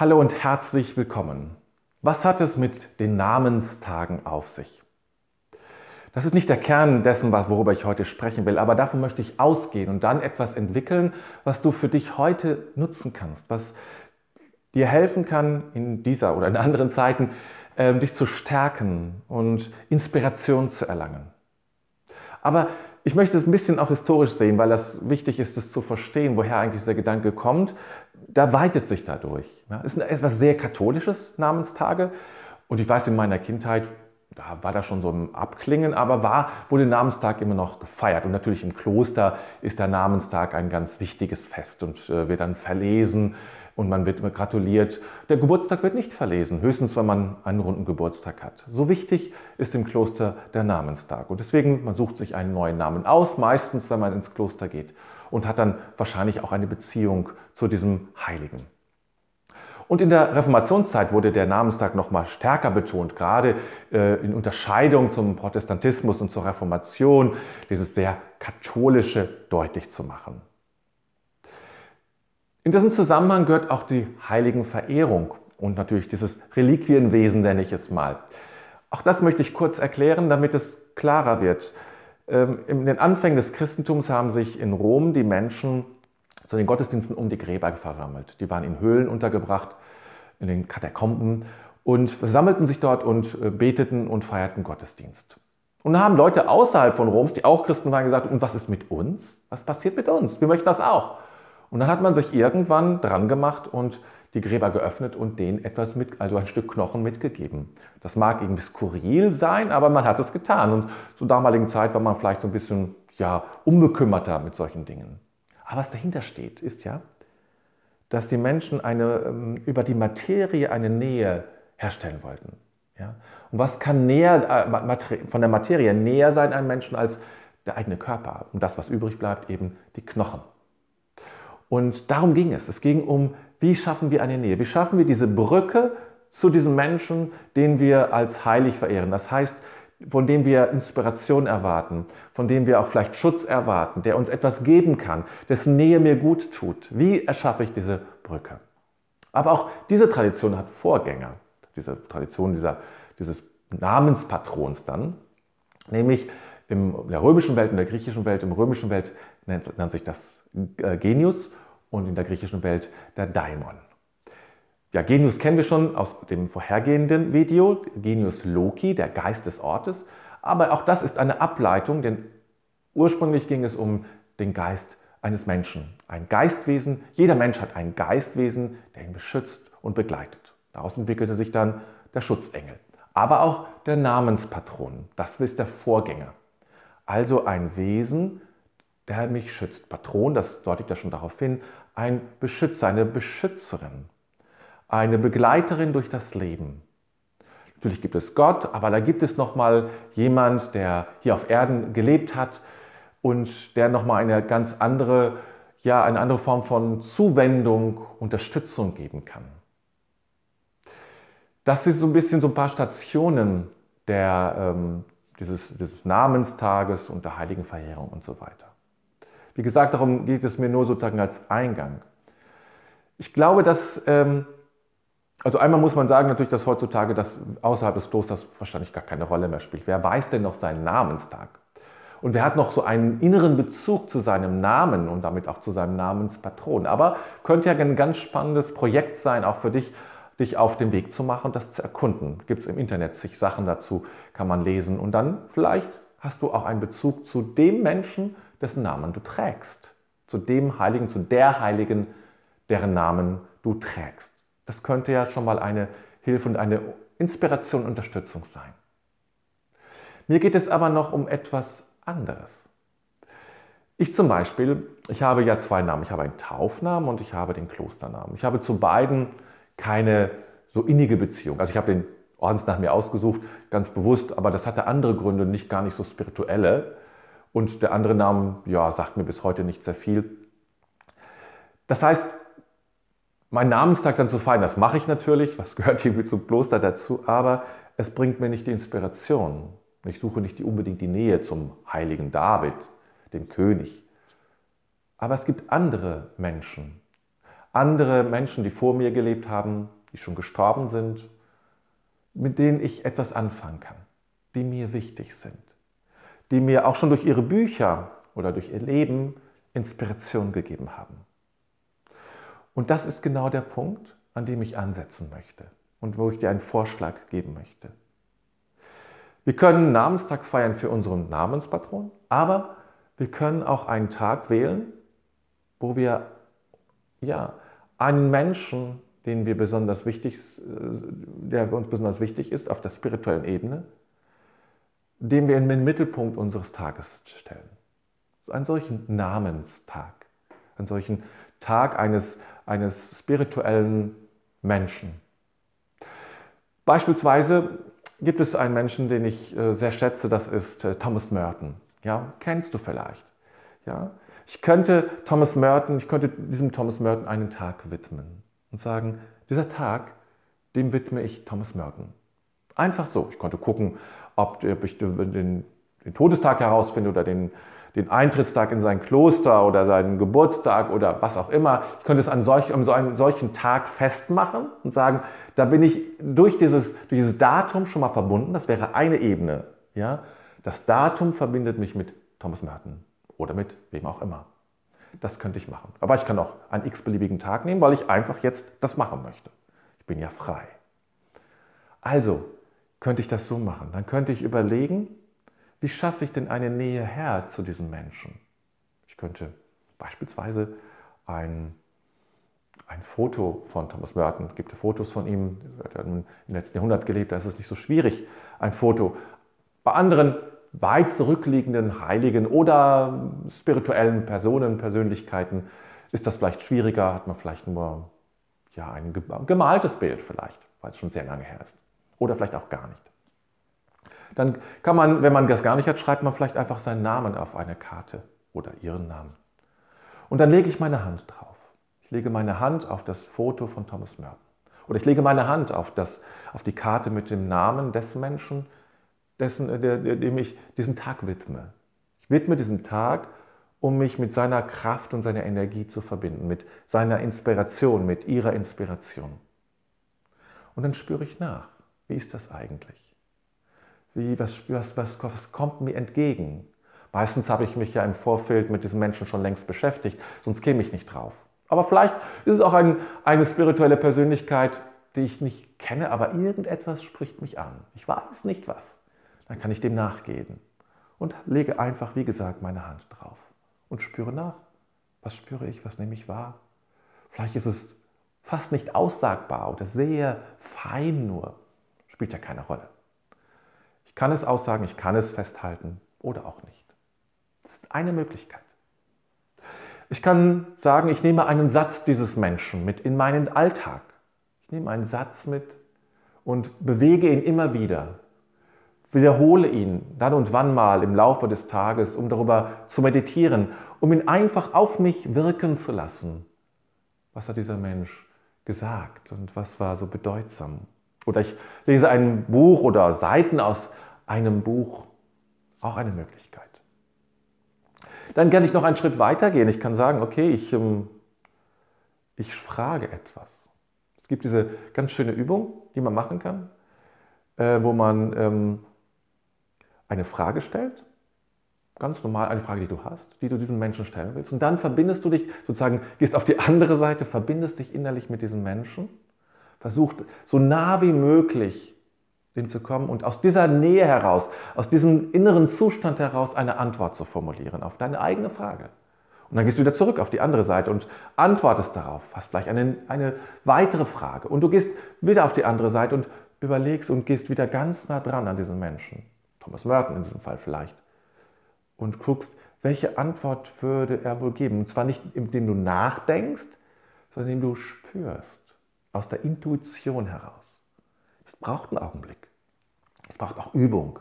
Hallo und herzlich willkommen. Was hat es mit den Namenstagen auf sich? Das ist nicht der Kern dessen, worüber ich heute sprechen will, aber davon möchte ich ausgehen und dann etwas entwickeln, was du für dich heute nutzen kannst, was dir helfen kann, in dieser oder in anderen Zeiten äh, dich zu stärken und Inspiration zu erlangen. Aber ich möchte es ein bisschen auch historisch sehen, weil das wichtig ist, es zu verstehen, woher eigentlich dieser Gedanke kommt. Da weitet sich dadurch. Ja, es ist etwas sehr Katholisches, Namenstage. Und ich weiß, in meiner Kindheit, da war das schon so im Abklingen, aber war, wurde Namenstag immer noch gefeiert. Und natürlich im Kloster ist der Namenstag ein ganz wichtiges Fest und äh, wird dann verlesen und man wird gratuliert. Der Geburtstag wird nicht verlesen, höchstens wenn man einen runden Geburtstag hat. So wichtig ist im Kloster der Namenstag. Und deswegen, man sucht sich einen neuen Namen aus, meistens wenn man ins Kloster geht und hat dann wahrscheinlich auch eine Beziehung zu diesem Heiligen. Und in der Reformationszeit wurde der Namenstag noch mal stärker betont, gerade äh, in Unterscheidung zum Protestantismus und zur Reformation, dieses sehr katholische deutlich zu machen. In diesem Zusammenhang gehört auch die Heiligenverehrung und natürlich dieses Reliquienwesen, nenne ich es mal. Auch das möchte ich kurz erklären, damit es klarer wird. Ähm, in den Anfängen des Christentums haben sich in Rom die Menschen zu den Gottesdiensten um die Gräber versammelt. Die waren in Höhlen untergebracht, in den Katakomben und versammelten sich dort und äh, beteten und feierten Gottesdienst. Und da haben Leute außerhalb von Roms, die auch Christen waren, gesagt, und was ist mit uns? Was passiert mit uns? Wir möchten das auch. Und dann hat man sich irgendwann dran gemacht und die Gräber geöffnet und denen etwas mit, also ein Stück Knochen mitgegeben. Das mag irgendwie skurril sein, aber man hat es getan. Und zur damaligen Zeit war man vielleicht so ein bisschen ja, unbekümmerter mit solchen Dingen. Aber was dahinter steht, ist ja, dass die Menschen eine, ähm, über die Materie eine Nähe herstellen wollten. Ja? Und was kann näher, äh, von der Materie näher sein einem Menschen als der eigene Körper? Und das, was übrig bleibt, eben die Knochen. Und darum ging es. Es ging um, wie schaffen wir eine Nähe? Wie schaffen wir diese Brücke zu diesem Menschen, den wir als heilig verehren? Das heißt, von dem wir Inspiration erwarten, von dem wir auch vielleicht Schutz erwarten, der uns etwas geben kann, dessen Nähe mir gut tut. Wie erschaffe ich diese Brücke? Aber auch diese Tradition hat Vorgänger, diese Tradition dieser, dieses Namenspatrons dann, nämlich in der römischen Welt, in der griechischen Welt, im römischen Welt nennt, nennt sich das äh, Genius und in der griechischen Welt der Daimon. Ja, Genius kennen wir schon aus dem vorhergehenden Video, Genius Loki, der Geist des Ortes. Aber auch das ist eine Ableitung, denn ursprünglich ging es um den Geist eines Menschen. Ein Geistwesen, jeder Mensch hat ein Geistwesen, der ihn beschützt und begleitet. Daraus entwickelte sich dann der Schutzengel. Aber auch der Namenspatron, das ist der Vorgänger. Also ein Wesen, der mich schützt. Patron, das deutet ja schon darauf hin, ein Beschützer, eine Beschützerin, eine Begleiterin durch das Leben. Natürlich gibt es Gott, aber da gibt es noch mal jemand, der hier auf Erden gelebt hat und der noch mal eine ganz andere, ja, eine andere Form von Zuwendung, Unterstützung geben kann. Das sind so ein bisschen so ein paar Stationen der, ähm, dieses, dieses Namenstages und der heiligen Verjährung und so weiter. Wie gesagt, darum geht es mir nur sozusagen als Eingang. Ich glaube, dass, ähm, also einmal muss man sagen natürlich, dass heutzutage das außerhalb des Klosters wahrscheinlich gar keine Rolle mehr spielt. Wer weiß denn noch seinen Namenstag? Und wer hat noch so einen inneren Bezug zu seinem Namen und damit auch zu seinem Namenspatron? Aber könnte ja ein ganz spannendes Projekt sein, auch für dich, dich auf den Weg zu machen und das zu erkunden. Gibt es im Internet sich Sachen dazu, kann man lesen. Und dann vielleicht hast du auch einen Bezug zu dem Menschen, dessen Namen du trägst. Zu dem Heiligen, zu der Heiligen, deren Namen du trägst. Das könnte ja schon mal eine Hilfe und eine Inspiration, Unterstützung sein. Mir geht es aber noch um etwas anderes. Ich zum Beispiel, ich habe ja zwei Namen. Ich habe einen Taufnamen und ich habe den Klosternamen. Ich habe zu beiden keine so innige Beziehung. Also ich habe den Ordensnamen mir ausgesucht, ganz bewusst, aber das hatte andere Gründe, nicht gar nicht so spirituelle. Und der andere Name, ja, sagt mir bis heute nicht sehr viel. Das heißt, mein Namenstag dann zu feiern, das mache ich natürlich, was gehört irgendwie zum Kloster dazu, aber es bringt mir nicht die Inspiration. Ich suche nicht unbedingt die Nähe zum heiligen David, dem König. Aber es gibt andere Menschen, andere Menschen, die vor mir gelebt haben, die schon gestorben sind, mit denen ich etwas anfangen kann, die mir wichtig sind, die mir auch schon durch ihre Bücher oder durch ihr Leben Inspiration gegeben haben. Und das ist genau der Punkt, an dem ich ansetzen möchte und wo ich dir einen Vorschlag geben möchte. Wir können Namenstag feiern für unseren Namenspatron, aber wir können auch einen Tag wählen, wo wir ja, einen Menschen, den wir besonders wichtig, der uns besonders wichtig ist auf der spirituellen Ebene, den wir in den Mittelpunkt unseres Tages stellen. So einen solchen Namenstag, einen solchen Tag eines, eines spirituellen Menschen. Beispielsweise gibt es einen Menschen, den ich äh, sehr schätze, das ist äh, Thomas Merton. Ja, kennst du vielleicht. Ja, ich könnte Thomas Merton, ich könnte diesem Thomas Merton einen Tag widmen und sagen, dieser Tag, dem widme ich Thomas Merton. Einfach so. Ich konnte gucken, ob ich den, den Todestag herausfinde oder den, den Eintrittstag in sein Kloster oder seinen Geburtstag oder was auch immer. Ich könnte es an, solch, an so einem solchen Tag festmachen und sagen, da bin ich durch dieses, durch dieses Datum schon mal verbunden. Das wäre eine Ebene. Ja? Das Datum verbindet mich mit Thomas Merton oder mit wem auch immer. Das könnte ich machen. Aber ich kann auch einen x-beliebigen Tag nehmen, weil ich einfach jetzt das machen möchte. Ich bin ja frei. Also könnte ich das so machen. Dann könnte ich überlegen, wie schaffe ich denn eine Nähe her zu diesem Menschen? Ich könnte beispielsweise ein, ein Foto von Thomas Merton, es gibt Fotos von ihm, er hat im letzten Jahrhundert gelebt, da ist es nicht so schwierig, ein Foto. Bei anderen weit zurückliegenden Heiligen oder spirituellen Personen, Persönlichkeiten ist das vielleicht schwieriger, hat man vielleicht nur ja, ein gemaltes Bild vielleicht, weil es schon sehr lange her ist. Oder vielleicht auch gar nicht. Dann kann man, wenn man das gar nicht hat, schreibt man vielleicht einfach seinen Namen auf eine Karte oder ihren Namen. Und dann lege ich meine Hand drauf. Ich lege meine Hand auf das Foto von Thomas Merton. Oder ich lege meine Hand auf, das, auf die Karte mit dem Namen des Menschen, dessen, äh, dem ich diesen Tag widme. Ich widme diesen Tag, um mich mit seiner Kraft und seiner Energie zu verbinden, mit seiner Inspiration, mit ihrer Inspiration. Und dann spüre ich nach, wie ist das eigentlich? Wie, was, was, was, was kommt mir entgegen? Meistens habe ich mich ja im Vorfeld mit diesen Menschen schon längst beschäftigt, sonst käme ich nicht drauf. Aber vielleicht ist es auch ein, eine spirituelle Persönlichkeit, die ich nicht kenne, aber irgendetwas spricht mich an. Ich weiß nicht was. Dann kann ich dem nachgehen und lege einfach, wie gesagt, meine Hand drauf und spüre nach. Was spüre ich? Was nehme ich wahr? Vielleicht ist es fast nicht aussagbar oder sehr fein nur. Spielt ja keine Rolle. Ich kann es aussagen, ich kann es festhalten oder auch nicht. Das ist eine Möglichkeit. Ich kann sagen, ich nehme einen Satz dieses Menschen mit in meinen Alltag. Ich nehme einen Satz mit und bewege ihn immer wieder. Wiederhole ihn dann und wann mal im Laufe des Tages, um darüber zu meditieren, um ihn einfach auf mich wirken zu lassen. Was hat dieser Mensch gesagt und was war so bedeutsam? Oder ich lese ein Buch oder Seiten aus einem Buch. Auch eine Möglichkeit. Dann kann ich noch einen Schritt weiter gehen. Ich kann sagen, okay, ich, ähm, ich frage etwas. Es gibt diese ganz schöne Übung, die man machen kann, äh, wo man ähm, eine Frage stellt, ganz normal eine Frage, die du hast, die du diesem Menschen stellen willst. Und dann verbindest du dich sozusagen, gehst auf die andere Seite, verbindest dich innerlich mit diesem Menschen versucht so nah wie möglich dem zu kommen und aus dieser Nähe heraus, aus diesem inneren Zustand heraus eine Antwort zu formulieren auf deine eigene Frage. Und dann gehst du wieder zurück auf die andere Seite und antwortest darauf, hast vielleicht eine, eine weitere Frage. Und du gehst wieder auf die andere Seite und überlegst und gehst wieder ganz nah dran an diesen Menschen. Thomas Merton in diesem Fall vielleicht. Und guckst, welche Antwort würde er wohl geben. Und zwar nicht, indem du nachdenkst, sondern indem du spürst aus der Intuition heraus. Es braucht einen Augenblick. Es braucht auch Übung.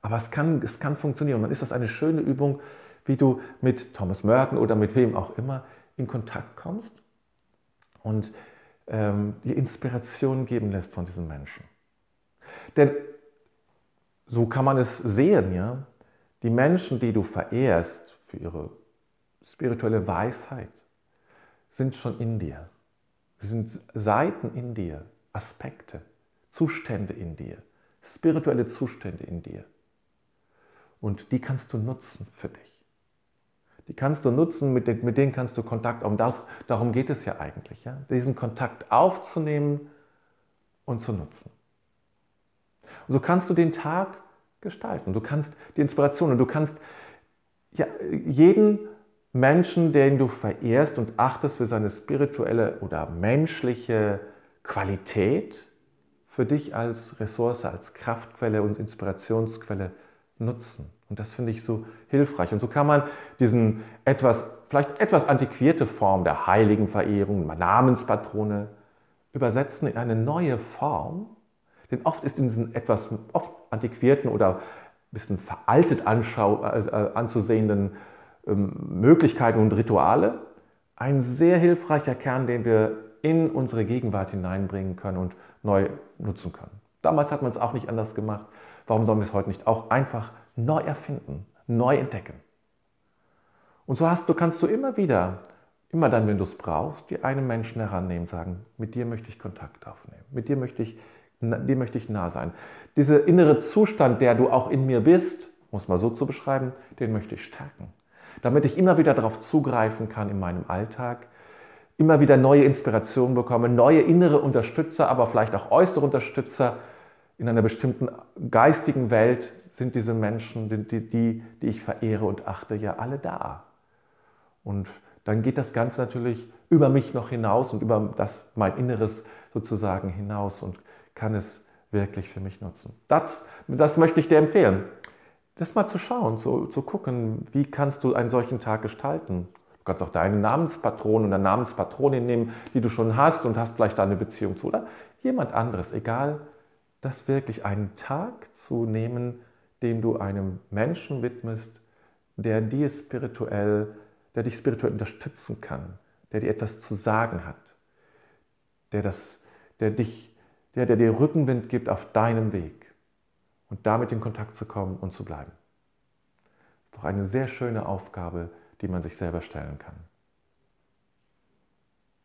Aber es kann, es kann funktionieren. Dann ist das eine schöne Übung, wie du mit Thomas Merton oder mit wem auch immer in Kontakt kommst und ähm, die Inspiration geben lässt von diesen Menschen. Denn so kann man es sehen, ja. Die Menschen, die du verehrst für ihre spirituelle Weisheit, sind schon in dir. Sie sind Seiten in dir, Aspekte, Zustände in dir, spirituelle Zustände in dir. Und die kannst du nutzen für dich. Die kannst du nutzen, mit, denen kannst du Kontakt aufnehmen. Das, darum geht es ja eigentlich, ja? diesen Kontakt aufzunehmen und zu nutzen. Und so kannst du den Tag gestalten. Du kannst die Inspiration und du kannst ja, jeden Menschen, den du verehrst und achtest für seine spirituelle oder menschliche Qualität, für dich als Ressource, als Kraftquelle und Inspirationsquelle nutzen. Und das finde ich so hilfreich. Und so kann man diesen etwas, vielleicht etwas antiquierte Form der Heiligenverehrung, Namenspatrone, übersetzen in eine neue Form. Denn oft ist in diesen etwas oft antiquierten oder ein bisschen veraltet anschau, äh, anzusehenden ähm, Möglichkeiten und Rituale ein sehr hilfreicher Kern, den wir in unsere Gegenwart hineinbringen können und neu nutzen können. Damals hat man es auch nicht anders gemacht. Warum sollen wir es heute nicht auch einfach neu erfinden, neu entdecken? Und so hast du, kannst du immer wieder, immer dann, wenn du es brauchst, dir einen Menschen herannehmen, sagen, mit dir möchte ich Kontakt aufnehmen, mit dir möchte ich, dir möchte ich nah sein. Dieser innere Zustand, der du auch in mir bist, muss man so zu beschreiben, den möchte ich stärken damit ich immer wieder darauf zugreifen kann in meinem Alltag, immer wieder neue Inspirationen bekomme, neue innere Unterstützer, aber vielleicht auch äußere Unterstützer in einer bestimmten geistigen Welt sind diese Menschen, die, die, die ich verehre und achte, ja alle da. Und dann geht das Ganze natürlich über mich noch hinaus und über das mein Inneres sozusagen hinaus und kann es wirklich für mich nutzen. Das, das möchte ich dir empfehlen das mal zu schauen, zu, zu gucken, wie kannst du einen solchen Tag gestalten. Du kannst auch deinen Namenspatron oder Namenspatronin nehmen, die du schon hast und hast vielleicht da eine Beziehung zu oder jemand anderes, egal, das wirklich einen Tag zu nehmen, den du einem Menschen widmest, der dir spirituell, der dich spirituell unterstützen kann, der dir etwas zu sagen hat, der, das, der, dich, der, der dir Rückenwind gibt auf deinem Weg und damit in Kontakt zu kommen und zu bleiben. Das ist doch eine sehr schöne Aufgabe, die man sich selber stellen kann.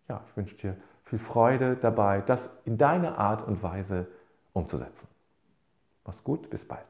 Ja, ich wünsche dir viel Freude dabei, das in deiner Art und Weise umzusetzen. Mach's gut, bis bald.